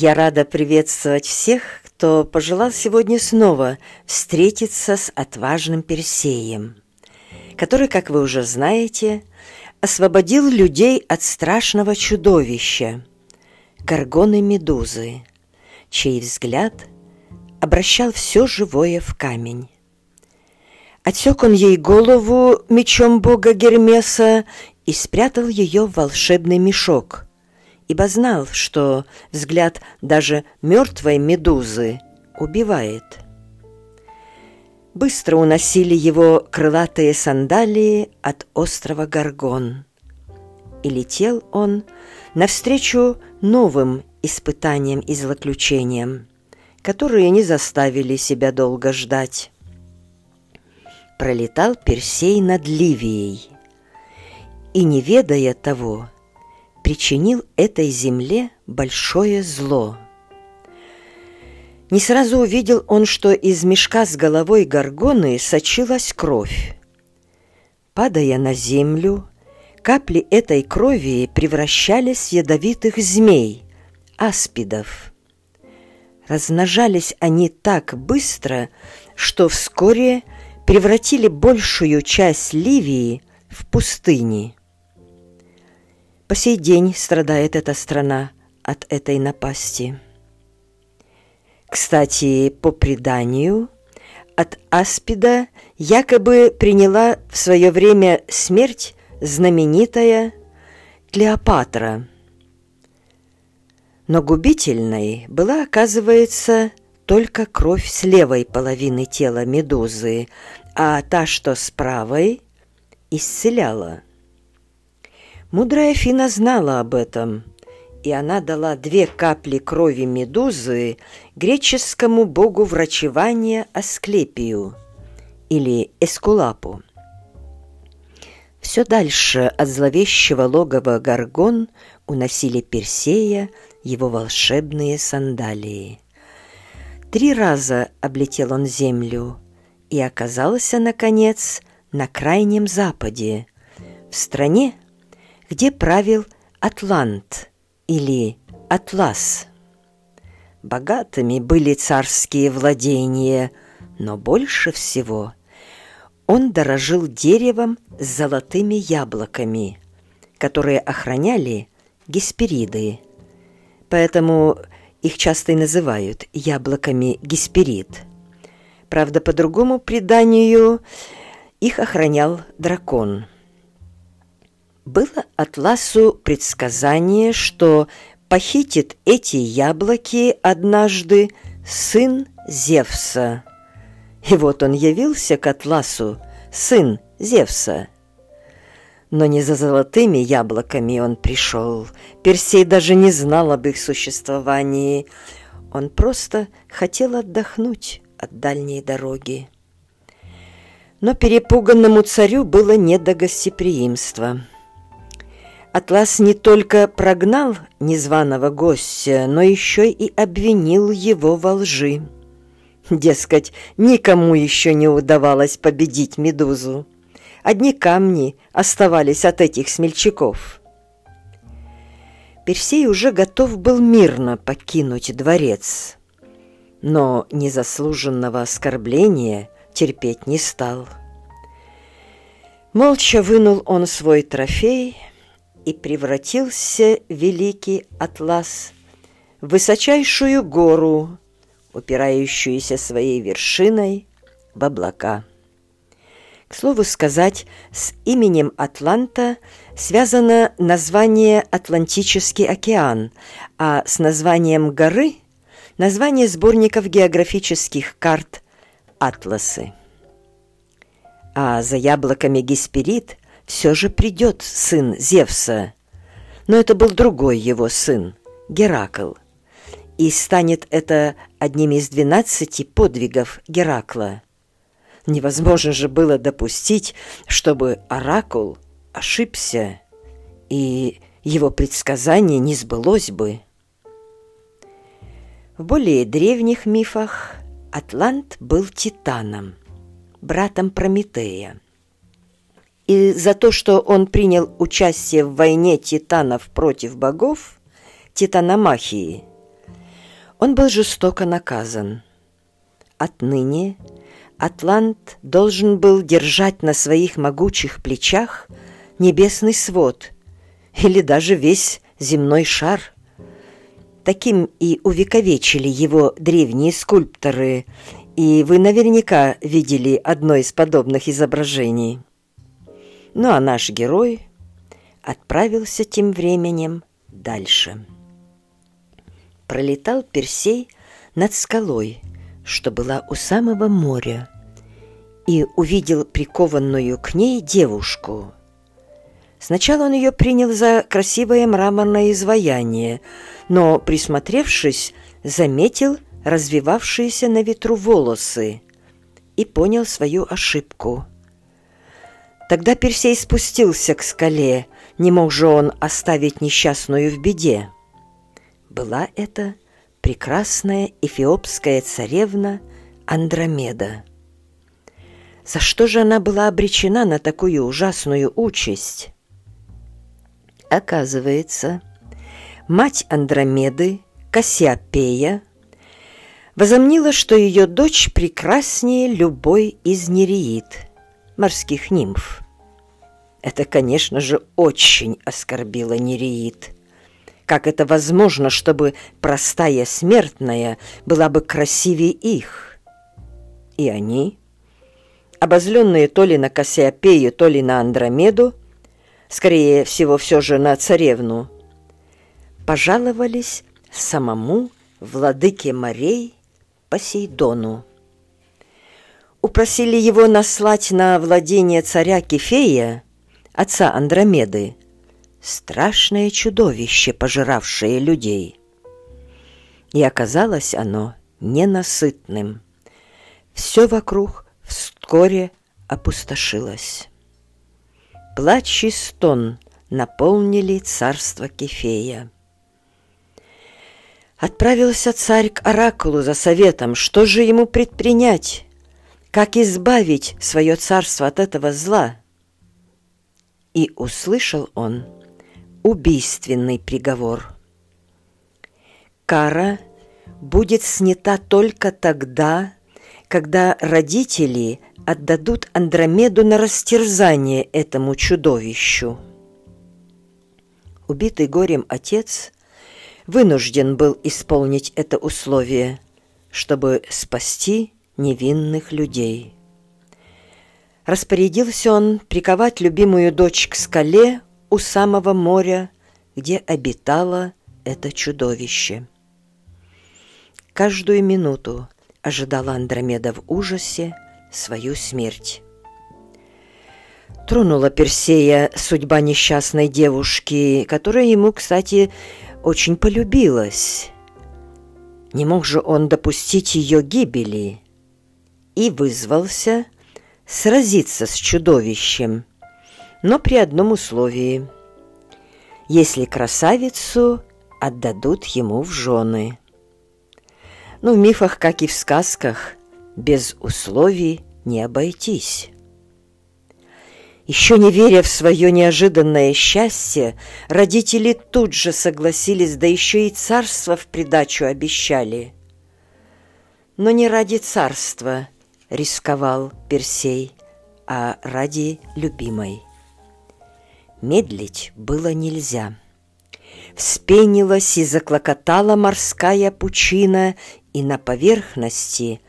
Я рада приветствовать всех, кто пожелал сегодня снова встретиться с отважным Персеем, который, как вы уже знаете, освободил людей от страшного чудовища – горгоны Медузы, чей взгляд обращал все живое в камень. Отсек он ей голову мечом бога Гермеса и спрятал ее в волшебный мешок – ибо знал, что взгляд даже мертвой медузы убивает. Быстро уносили его крылатые сандалии от острова Гаргон. И летел он навстречу новым испытаниям и злоключениям, которые не заставили себя долго ждать. Пролетал Персей над Ливией, и, не ведая того, причинил этой земле большое зло. Не сразу увидел он, что из мешка с головой горгоны сочилась кровь. Падая на землю, капли этой крови превращались в ядовитых змей, аспидов. Размножались они так быстро, что вскоре превратили большую часть Ливии в пустыни. По сей день страдает эта страна от этой напасти. Кстати, по преданию, от аспида якобы приняла в свое время смерть знаменитая Клеопатра. Но губительной была, оказывается, только кровь с левой половины тела медузы, а та, что с правой, исцеляла. Мудрая Фина знала об этом, и она дала две капли крови медузы греческому богу врачевания Асклепию или Эскулапу. Все дальше от зловещего логова Гаргон уносили Персея его волшебные сандалии. Три раза облетел он землю и оказался, наконец, на крайнем западе, в стране, где правил Атлант или Атлас. Богатыми были царские владения, но больше всего он дорожил деревом с золотыми яблоками, которые охраняли геспериды. Поэтому их часто и называют яблоками гесперид. Правда, по другому преданию их охранял дракон – было Атласу предсказание, что похитит эти яблоки однажды сын Зевса. И вот он явился к Атласу, сын Зевса. Но не за золотыми яблоками он пришел. Персей даже не знал об их существовании. Он просто хотел отдохнуть от дальней дороги. Но перепуганному царю было не до гостеприимства. Атлас не только прогнал незваного гостя, но еще и обвинил его во лжи. Дескать, никому еще не удавалось победить медузу. Одни камни оставались от этих смельчаков. Персей уже готов был мирно покинуть дворец, но незаслуженного оскорбления терпеть не стал. Молча вынул он свой трофей – и превратился великий Атлас в высочайшую гору, упирающуюся своей вершиной в облака. К слову сказать, с именем Атланта связано название Атлантический океан, а с названием горы – название сборников географических карт «Атласы». А за яблоками Гесперид все же придет сын Зевса. Но это был другой его сын, Геракл. И станет это одним из двенадцати подвигов Геракла. Невозможно же было допустить, чтобы Оракул ошибся, и его предсказание не сбылось бы. В более древних мифах Атлант был титаном, братом Прометея и за то, что он принял участие в войне титанов против богов, титаномахии, Он был жестоко наказан. Отныне Атлант должен был держать на своих могучих плечах небесный свод или даже весь земной шар. Таким и увековечили его древние скульпторы, и вы наверняка видели одно из подобных изображений. Ну а наш герой отправился тем временем дальше. Пролетал Персей над скалой, что была у самого моря, и увидел прикованную к ней девушку. Сначала он ее принял за красивое мраморное изваяние, но, присмотревшись, заметил развивавшиеся на ветру волосы и понял свою ошибку. Тогда Персей спустился к скале, не мог же он оставить несчастную в беде. Была это прекрасная эфиопская царевна Андромеда. За что же она была обречена на такую ужасную участь? Оказывается, мать Андромеды, Кассиопея, возомнила, что ее дочь прекраснее любой из нереид, морских нимф. Это, конечно же, очень оскорбило нереид – как это возможно, чтобы простая смертная была бы красивее их? И они, обозленные то ли на Кассиопею, то ли на Андромеду, скорее всего, все же на царевну, пожаловались самому владыке морей Посейдону. Упросили его наслать на владение царя Кефея, отца Андромеды, страшное чудовище, пожиравшее людей. И оказалось оно ненасытным. Все вокруг вскоре опустошилось. Плач и стон наполнили царство Кефея. Отправился царь к оракулу за советом, что же ему предпринять, как избавить свое царство от этого зла. И услышал он – убийственный приговор. Кара будет снята только тогда, когда родители отдадут Андромеду на растерзание этому чудовищу. Убитый горем отец вынужден был исполнить это условие, чтобы спасти невинных людей. Распорядился он приковать любимую дочь к скале у самого моря, где обитало это чудовище. Каждую минуту ожидала Андромеда в ужасе свою смерть. Тронула Персея судьба несчастной девушки, которая ему, кстати, очень полюбилась. Не мог же он допустить ее гибели и вызвался сразиться с чудовищем – но при одном условии. Если красавицу отдадут ему в жены. Но ну, в мифах, как и в сказках, без условий не обойтись. Еще не веря в свое неожиданное счастье, родители тут же согласились, да еще и царство в придачу обещали. Но не ради царства рисковал Персей, а ради любимой. Медлить было нельзя. Вспенилась и заклокотала морская пучина, и на поверхности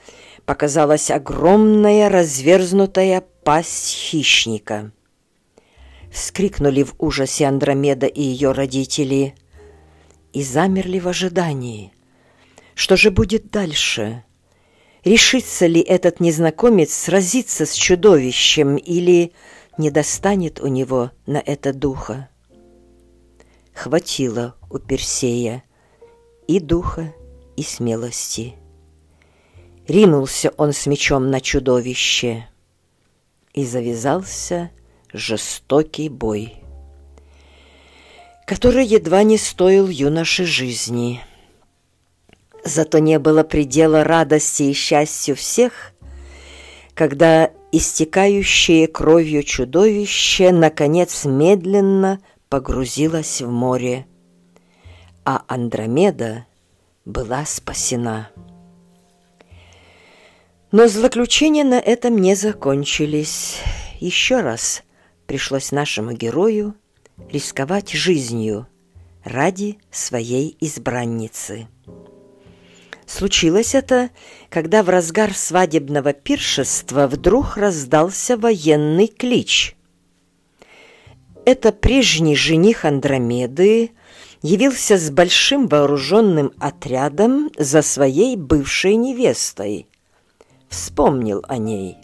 показалась огромная разверзнутая пасть хищника. Вскрикнули в ужасе Андромеда и ее родители и замерли в ожидании. Что же будет дальше? Решится ли этот незнакомец сразиться с чудовищем или не достанет у него на это духа. Хватило у Персея и духа, и смелости. Ринулся он с мечом на чудовище, и завязался жестокий бой, который едва не стоил юноше жизни. Зато не было предела радости и счастью всех, когда истекающее кровью чудовище, наконец, медленно погрузилось в море, а Андромеда была спасена. Но злоключения на этом не закончились. Еще раз пришлось нашему герою рисковать жизнью ради своей избранницы. Случилось это, когда в разгар свадебного пиршества вдруг раздался военный клич. Это прежний жених Андромеды явился с большим вооруженным отрядом за своей бывшей невестой. Вспомнил о ней.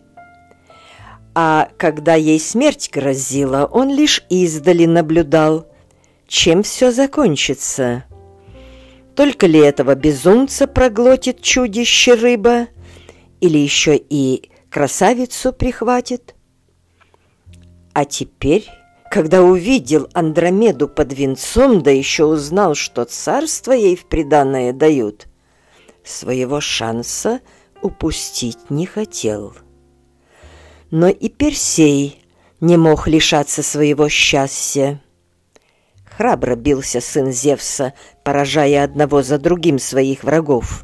А когда ей смерть грозила, он лишь издали наблюдал, чем все закончится. Только ли этого безумца проглотит чудище рыба, или еще и красавицу прихватит? А теперь, когда увидел Андромеду под венцом, да еще узнал, что царство ей в приданное дают, своего шанса упустить не хотел. Но и Персей не мог лишаться своего счастья. Храбро бился сын Зевса, поражая одного за другим своих врагов.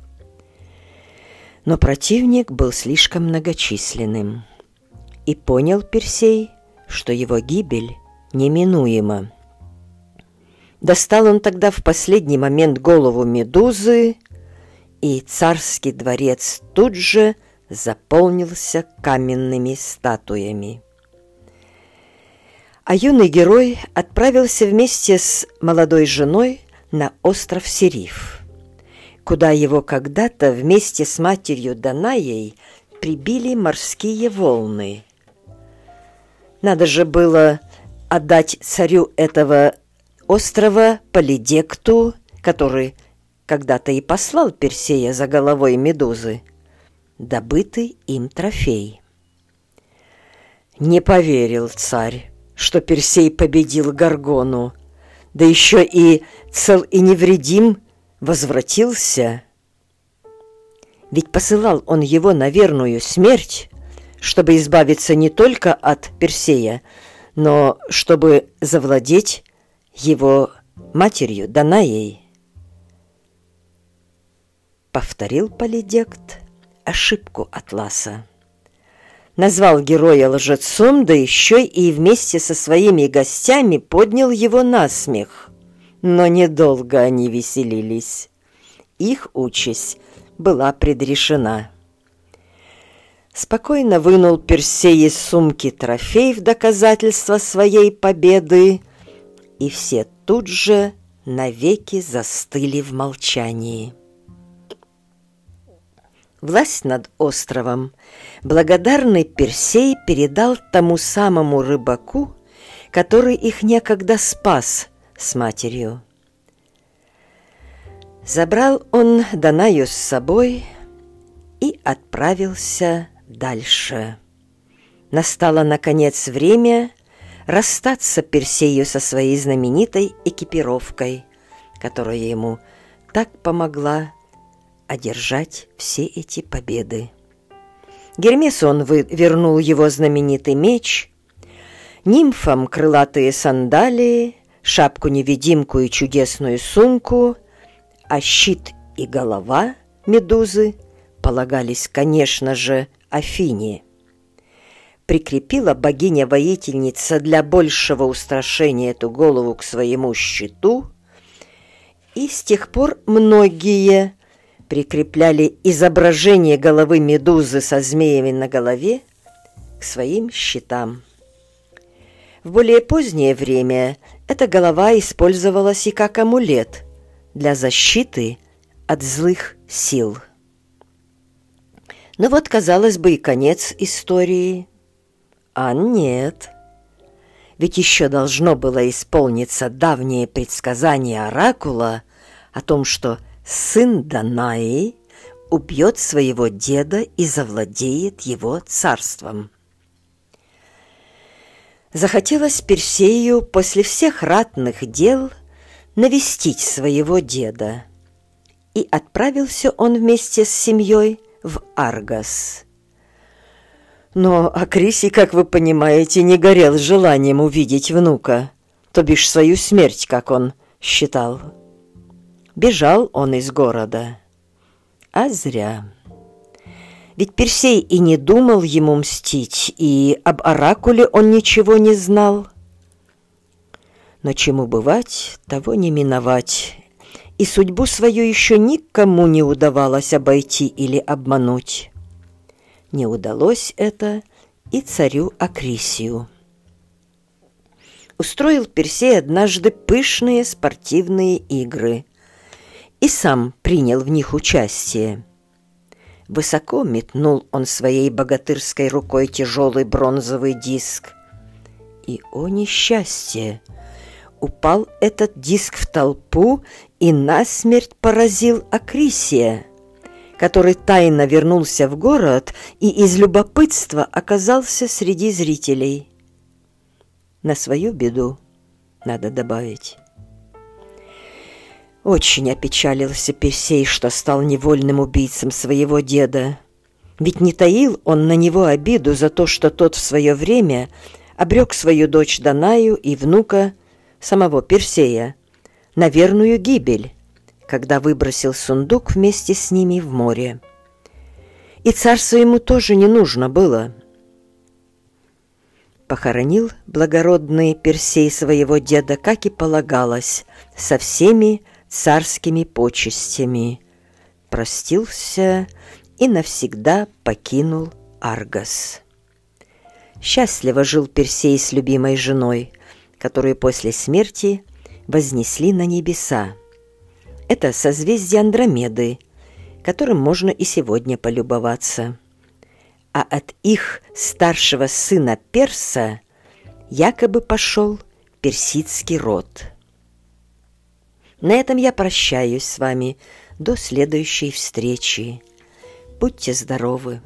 Но противник был слишком многочисленным. И понял Персей, что его гибель неминуема. Достал он тогда в последний момент голову Медузы, и царский дворец тут же заполнился каменными статуями а юный герой отправился вместе с молодой женой на остров Сериф, куда его когда-то вместе с матерью Данаей прибили морские волны. Надо же было отдать царю этого острова Полидекту, который когда-то и послал Персея за головой Медузы, добытый им трофей. Не поверил царь, что Персей победил Гаргону, да еще и цел и невредим возвратился. Ведь посылал он его на верную смерть, чтобы избавиться не только от Персея, но чтобы завладеть его матерью Данаей. Повторил Полидект ошибку Атласа назвал героя лжецом, да еще и вместе со своими гостями поднял его на смех. Но недолго они веселились. Их участь была предрешена. Спокойно вынул Персей из сумки трофей в доказательство своей победы, и все тут же навеки застыли в молчании. Власть над островом благодарный Персей передал тому самому рыбаку, который их некогда спас с матерью. Забрал он Данаю с собой и отправился дальше. Настало, наконец, время расстаться Персею со своей знаменитой экипировкой, которая ему так помогла одержать все эти победы. Гермесон вернул его знаменитый меч, нимфам крылатые сандалии, шапку-невидимку и чудесную сумку, а щит и голова медузы полагались, конечно же, Афине. Прикрепила богиня-воительница для большего устрашения эту голову к своему щиту, и с тех пор многие прикрепляли изображение головы медузы со змеями на голове к своим щитам. В более позднее время эта голова использовалась и как амулет для защиты от злых сил. Ну вот, казалось бы, и конец истории. А нет. Ведь еще должно было исполниться давнее предсказание Оракула о том, что сын Данаи убьет своего деда и завладеет его царством. Захотелось Персею после всех ратных дел навестить своего деда, и отправился он вместе с семьей в Аргас. Но Акрисий, как вы понимаете, не горел желанием увидеть внука, то бишь свою смерть, как он считал. Бежал он из города. А зря. Ведь Персей и не думал ему мстить, и об оракуле он ничего не знал. Но чему бывать, того не миновать, и судьбу свою еще никому не удавалось обойти или обмануть. Не удалось это и царю Акрисию. Устроил Персей однажды пышные спортивные игры и сам принял в них участие. Высоко метнул он своей богатырской рукой тяжелый бронзовый диск. И, о несчастье! Упал этот диск в толпу и насмерть поразил Акрисия, который тайно вернулся в город и из любопытства оказался среди зрителей. На свою беду надо добавить. Очень опечалился Персей, что стал невольным убийцем своего деда. Ведь не таил он на него обиду за то, что тот в свое время обрек свою дочь Данаю и внука самого Персея на верную гибель, когда выбросил сундук вместе с ними в море. И царство ему тоже не нужно было. Похоронил благородный Персей своего деда, как и полагалось, со всеми царскими почестями, простился и навсегда покинул Аргос. Счастливо жил Персей с любимой женой, которую после смерти вознесли на небеса. Это созвездие Андромеды, которым можно и сегодня полюбоваться. А от их старшего сына Перса якобы пошел персидский род. На этом я прощаюсь с вами до следующей встречи. Будьте здоровы!